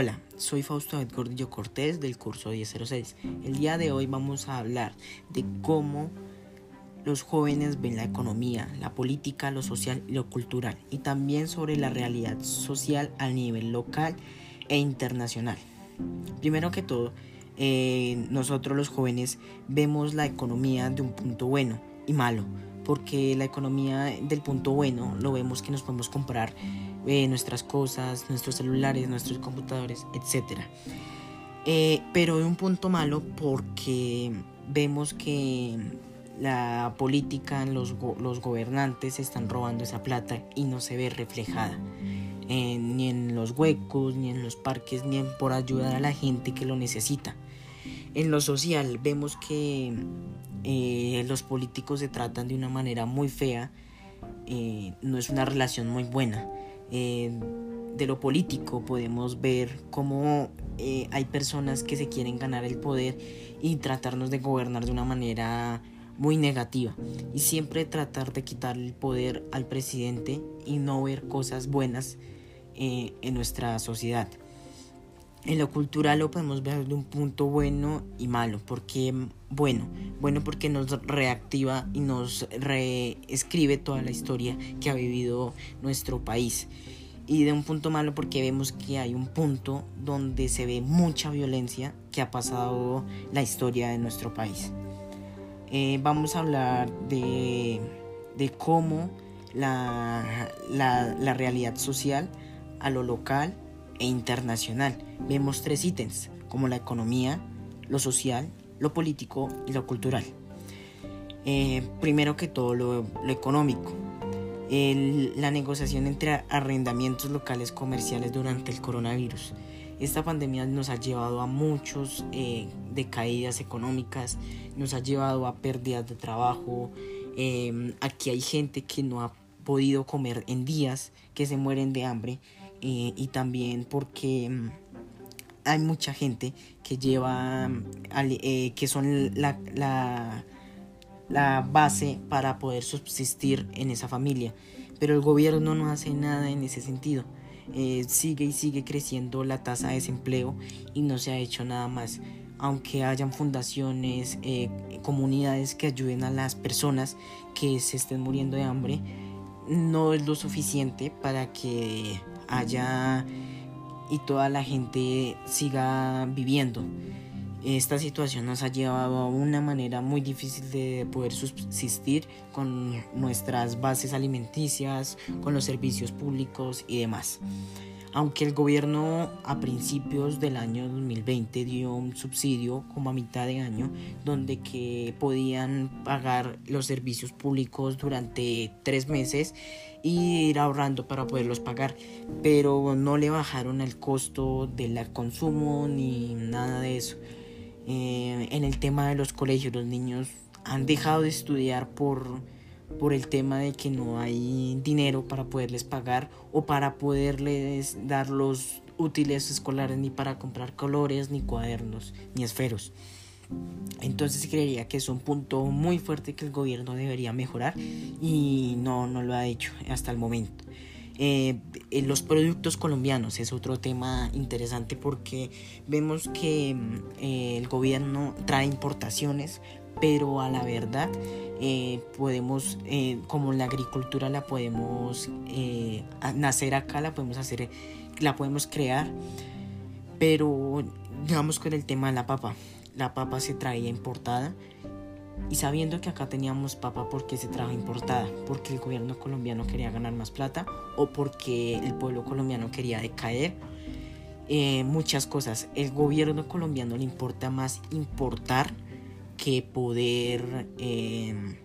Hola, soy Fausto Gordillo Cortés del curso 1006. El día de hoy vamos a hablar de cómo los jóvenes ven la economía, la política, lo social y lo cultural, y también sobre la realidad social a nivel local e internacional. Primero que todo, eh, nosotros los jóvenes vemos la economía de un punto bueno y malo, porque la economía del punto bueno lo vemos que nos podemos comprar eh, nuestras cosas, nuestros celulares, nuestros computadores, etc. Eh, pero de un punto malo porque vemos que la política, los, los gobernantes están robando esa plata y no se ve reflejada. ni en los huecos, ni en los parques, ni por ayudar a la gente que lo necesita. En lo social vemos que eh, los políticos se tratan de una manera muy fea, no es una relación muy buena. Eh, de lo político podemos ver cómo eh, hay personas que se quieren ganar el poder y tratarnos de gobernar de una manera muy negativa y siempre tratar de quitar el poder al presidente y no ver cosas buenas eh, en nuestra sociedad. En lo cultural lo podemos ver de un punto bueno y malo. porque bueno? Bueno porque nos reactiva y nos reescribe toda la historia que ha vivido nuestro país. Y de un punto malo porque vemos que hay un punto donde se ve mucha violencia que ha pasado la historia de nuestro país. Eh, vamos a hablar de, de cómo la, la, la realidad social a lo local e internacional. Vemos tres ítems, como la economía, lo social, lo político y lo cultural. Eh, primero que todo lo, económico. la negociación entre arrendamientos locales comerciales durante el coronavirus. Esta pandemia nos ha llevado a muchos eh, decaídas económicas, nos ha llevado a pérdidas de trabajo. Eh, aquí hay gente que no ha podido comer en días, que se mueren de hambre eh, y también porque mm, hay mucha gente que lleva, mm, eh, que son la, la, base para poder subsistir en esa familia. Pero el gobierno no hace nada en ese sentido. Eh, sigue y sigue creciendo la tasa de desempleo y no se ha hecho nada más. Aunque hayan fundaciones, comunidades que ayuden a las personas que se estén muriendo de hambre, no es lo suficiente para que allá y toda la gente siga viviendo. Esta situación nos ha llevado a una manera muy difícil de poder subsistir con nuestras bases alimenticias, con los servicios públicos y demás. Aunque el gobierno a principios del año 2020 dio un subsidio como a mitad de año donde que podían pagar los servicios públicos durante tres meses y ir ahorrando para poderlos pagar. Pero no le bajaron el costo del consumo ni nada de eso. Eh, en el tema de los colegios los niños han dejado de estudiar por por el tema de que no hay dinero para poderles pagar o para poderles dar los útiles escolares ni para comprar colores, ni cuadernos, ni esferos. Entonces creería que es un punto muy fuerte que el gobierno debería mejorar y no, no lo ha hecho hasta el momento. Eh, los productos colombianos es otro tema interesante porque vemos que eh, el gobierno trae importaciones, pero a la verdad eh, podemos, eh, como la agricultura la podemos eh, nacer acá, la podemos hacer, la podemos crear, pero digamos con el tema de la papa, la papa se traía importada y sabiendo que acá teníamos papa porque se trajo importada, porque el gobierno colombiano quería ganar más plata o porque el pueblo colombiano quería decaer. muchas cosas. El gobierno colombiano le importa más importar que poder, em,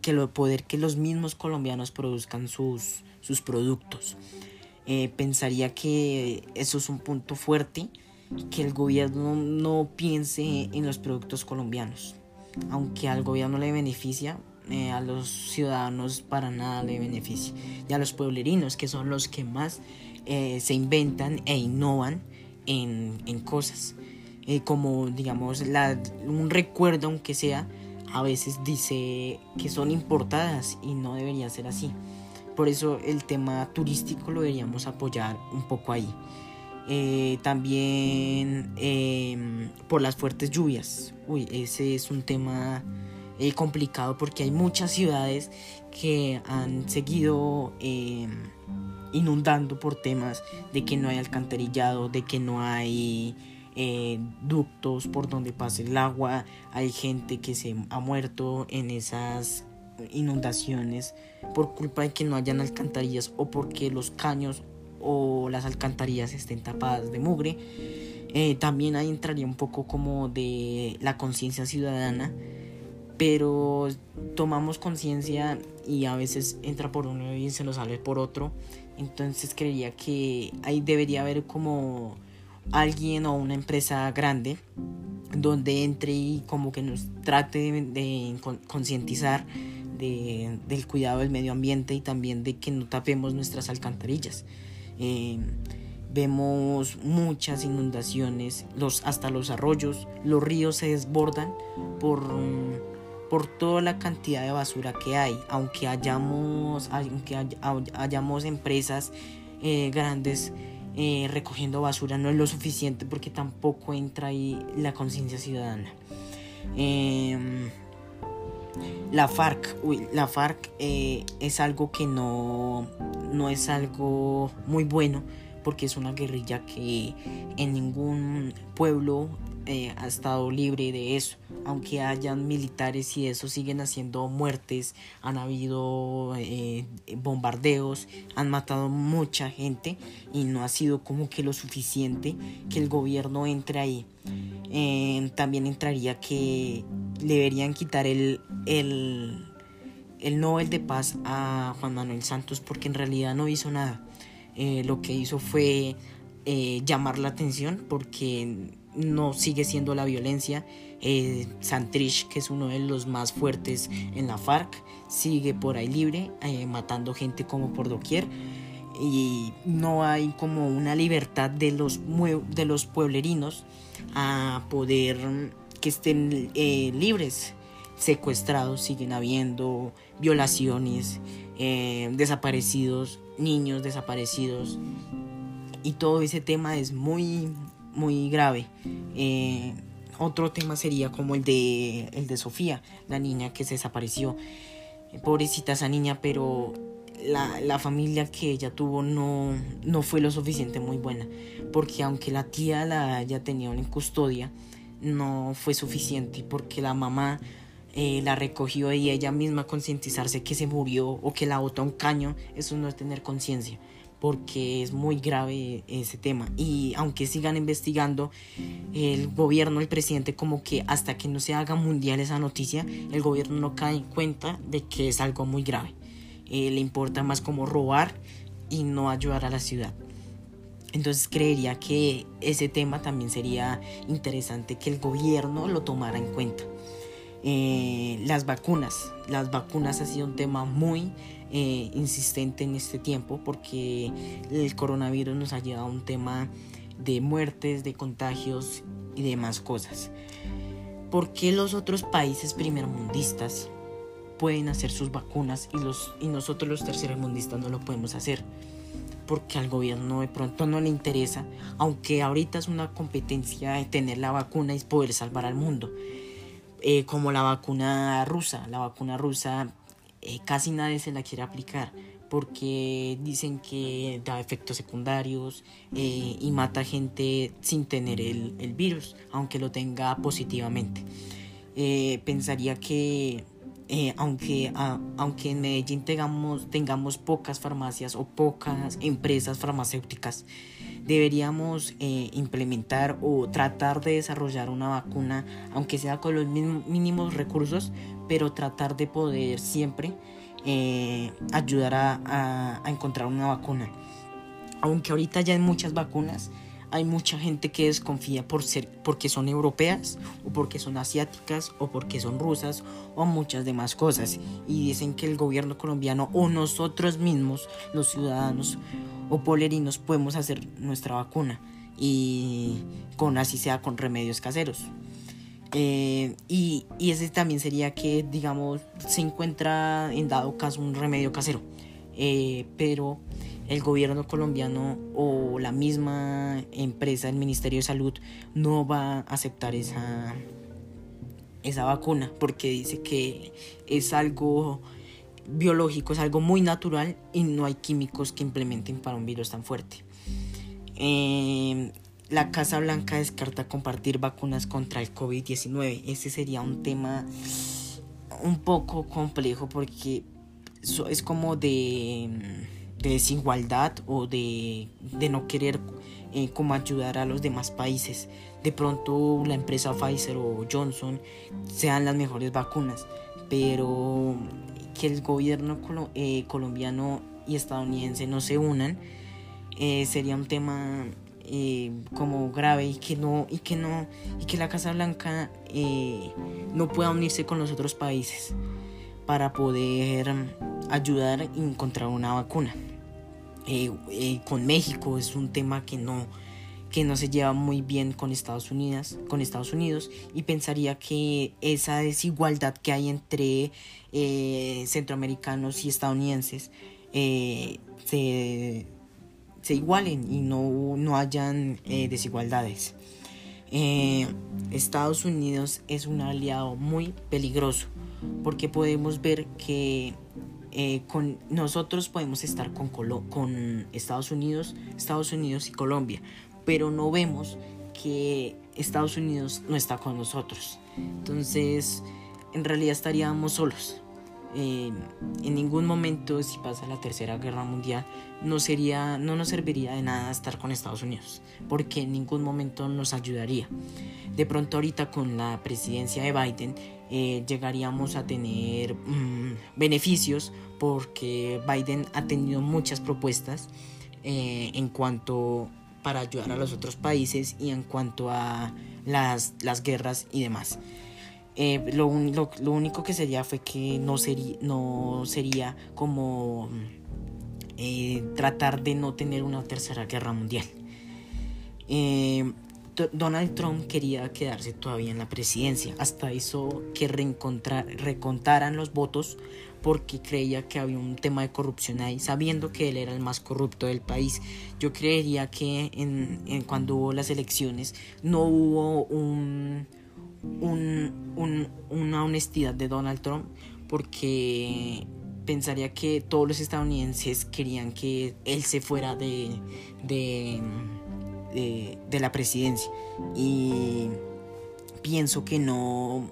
que lo, poder que los mismos colombianos produzcan sus, sus productos. Eh, pensaría que eso es un punto fuerte, que el gobierno no piense en los productos colombianos, aunque al gobierno le beneficia, eh, a los ciudadanos para nada le beneficia, y a los pueblerinos, que son los que más eh, se inventan e innovan en, en cosas. Eh, como digamos un recuerdo aunque sea a veces dice que son importadas y no debería ser así por eso el tema turístico lo deberíamos apoyar un poco ahí Eh, también em, por las fuertes lluvias. Uy, ese es un tema eh, complicado porque hay muchas ciudades que han seguido em, inundando por temas de que no hay alcantarillado, de que no hay eh, ductos por donde pase el agua, hay gente que se ha muerto en esas inundaciones por culpa de que no hayan alcantarillas o porque los caños o las alcantarillas estén tapadas de mugre. Eh, también ahí entraría un poco como de la conciencia ciudadana, pero tomamos conciencia y a veces entra por uno y se nos sale por otro. Entonces creería que ahí debería haber como alguien o una empresa grande donde entre y como que nos trate de, concientizar del cuidado del medio ambiente y también de que no tapemos nuestras alcantarillas. Eh, vemos muchas inundaciones, los, hasta los arroyos, los ríos se desbordan por, por toda la cantidad de basura que hay, aunque hayamos, aunque hayamos empresas eh, grandes eh, recogiendo basura, no es lo suficiente porque tampoco entra ahí la conciencia ciudadana. Em, la FARC, la FARC es algo que no, no es algo muy bueno porque es una guerrilla que en ningún pueblo eh, ha estado libre de eso. Aunque hayan militares y eso siguen haciendo muertes, han habido eh, bombardeos, han matado mucha gente y no ha sido como que lo suficiente que el gobierno entre ahí. Eh, también entraría que deberían quitar el, el el Nobel de Paz a Juan Manuel Santos porque en realidad no hizo nada. Eh, lo que hizo fue eh, llamar la atención porque no sigue siendo la violencia. Eh, Santrich, que es uno de los más fuertes en la FARC, sigue por ahí libre, matando gente como por doquier. Y no hay como una libertad de los, de los pueblerinos a poder que estén libres secuestrados, siguen habiendo violaciones, eh, desaparecidos, niños desaparecidos. Y todo ese tema es muy, muy grave. Eh, otro tema sería como el de, el de Sofía, la niña que se desapareció. Pobrecita esa niña, pero la, la, familia que ella tuvo no, no fue lo suficiente muy buena. Porque aunque la tía la haya tenido en custodia, no fue suficiente. Porque la mamá eh, la recogió y ella misma concientizarse que se murió o que la botó a un caño, eso no es tener conciencia, porque es muy grave ese tema. Y aunque sigan investigando, el gobierno, el presidente, como que hasta que no se haga mundial esa noticia, el gobierno no cae en cuenta de que es algo muy grave. Eh, le importa más como robar y no ayudar a la ciudad. Entonces creería que ese tema también sería interesante que el gobierno lo tomara en cuenta. Eh, las vacunas. Las vacunas ha sido un tema muy eh, insistente en este tiempo porque el coronavirus nos ha llevado a un tema de muertes, de contagios y demás cosas. ¿Por qué los otros países primermundistas pueden hacer sus vacunas y, los, y nosotros los tercermundistas no lo podemos hacer? Porque al gobierno de pronto no le interesa, aunque ahorita es una competencia de tener la vacuna y poder salvar al mundo. Eh, como la vacuna rusa. La vacuna rusa eh, casi nadie se la quiere aplicar porque dicen que da efectos secundarios eh, y mata gente sin tener el, virus, aunque lo tenga positivamente. pensaría que aunque, aunque en Medellín tengamos, tengamos pocas farmacias o pocas empresas farmacéuticas, deberíamos eh, implementar o tratar de desarrollar una vacuna, aunque sea con los mínimos recursos, pero tratar de poder siempre eh, ayudar a, encontrar una vacuna. Aunque ahorita ya hay muchas vacunas, hay mucha gente que desconfía por ser porque son europeas o porque son asiáticas o porque son rusas o muchas demás cosas y dicen que el gobierno colombiano o nosotros mismos los ciudadanos o polerinos podemos hacer nuestra vacuna y con así sea con remedios caseros. Eh, y, y, ese también sería que, digamos, se encuentra en dado caso un remedio casero. Eh, pero el gobierno colombiano o la misma empresa, el Ministerio de Salud, no va a aceptar esa, esa vacuna porque dice que es algo biológico, es algo muy natural y no hay químicos que implementen para un virus tan fuerte. Eh, la Casa Blanca descarta compartir vacunas contra el COVID-19. Ese sería un tema un poco complejo porque es como de, desigualdad o de, no querer eh, como ayudar a los demás países. De pronto la empresa Pfizer o Johnson sean las mejores vacunas, pero que el gobierno eh, colombiano y estadounidense no se unan eh, sería un tema como grave y que no y que no y que la Casa Blanca no pueda unirse con los otros países para poder ayudar a encontrar una vacuna. Eh, eh, con México es un tema que no, que no se lleva muy bien con Estados Unidos, con Estados Unidos y pensaría que esa desigualdad que hay entre eh, centroamericanos y estadounidenses se, se, igualen y no, no hayan desigualdades. Estados Unidos es un aliado muy peligroso porque podemos ver que eh, con nosotros podemos estar con, con Estados Unidos, Estados Unidos y Colombia, pero no vemos que Estados Unidos no está con nosotros. Entonces, en realidad estaríamos solos. Eh, en ningún momento, si pasa la tercera guerra mundial, no, sería, no nos serviría de nada estar con Estados Unidos, porque en ningún momento nos ayudaría. De pronto ahorita con la presidencia de Biden eh, llegaríamos a tener mm, beneficios porque Biden ha tenido muchas propuestas eh, en cuanto para ayudar a los otros países y en cuanto a las, las guerras y demás. Eh, lo, lo, único que sería fue que no, sería no sería como tratar de no tener una tercera guerra mundial. Donald Trump quería quedarse todavía en la presidencia, hasta hizo que recontaran los votos porque creía que había un tema de corrupción ahí, sabiendo que él era el más corrupto del país. Yo creería que en, cuando hubo las elecciones no hubo un, una honestidad de Donald Trump porque pensaría que todos los estadounidenses querían que él se fuera de, de de, la presidencia. Y pienso que no,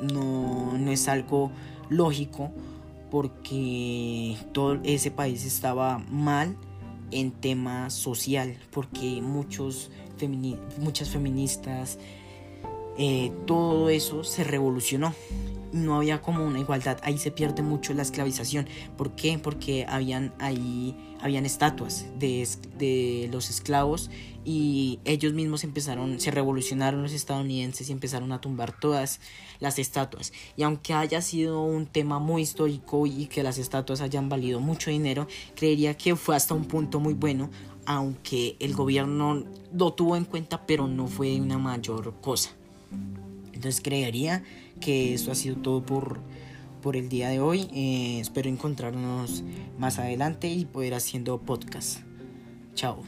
no, no es algo lógico porque todo ese país estaba mal en tema social, porque muchos muchas feministas, eh, todo eso se revolucionó no había como una igualdad. Ahí se pierde mucho la esclavización. ¿Por qué? Porque habían ahí habían estatuas de, de los esclavos y ellos mismos empezaron, se revolucionaron los estadounidenses y empezaron a tumbar todas las estatuas. Y aunque haya sido un tema muy histórico y que las estatuas hayan valido mucho dinero, creería que fue hasta un punto muy bueno, aunque el gobierno lo tuvo en cuenta, pero no fue una mayor cosa. Entonces creería que eso ha sido todo por, por el día de hoy. Eh, espero encontrarnos más adelante y poder haciendo podcast. Chao.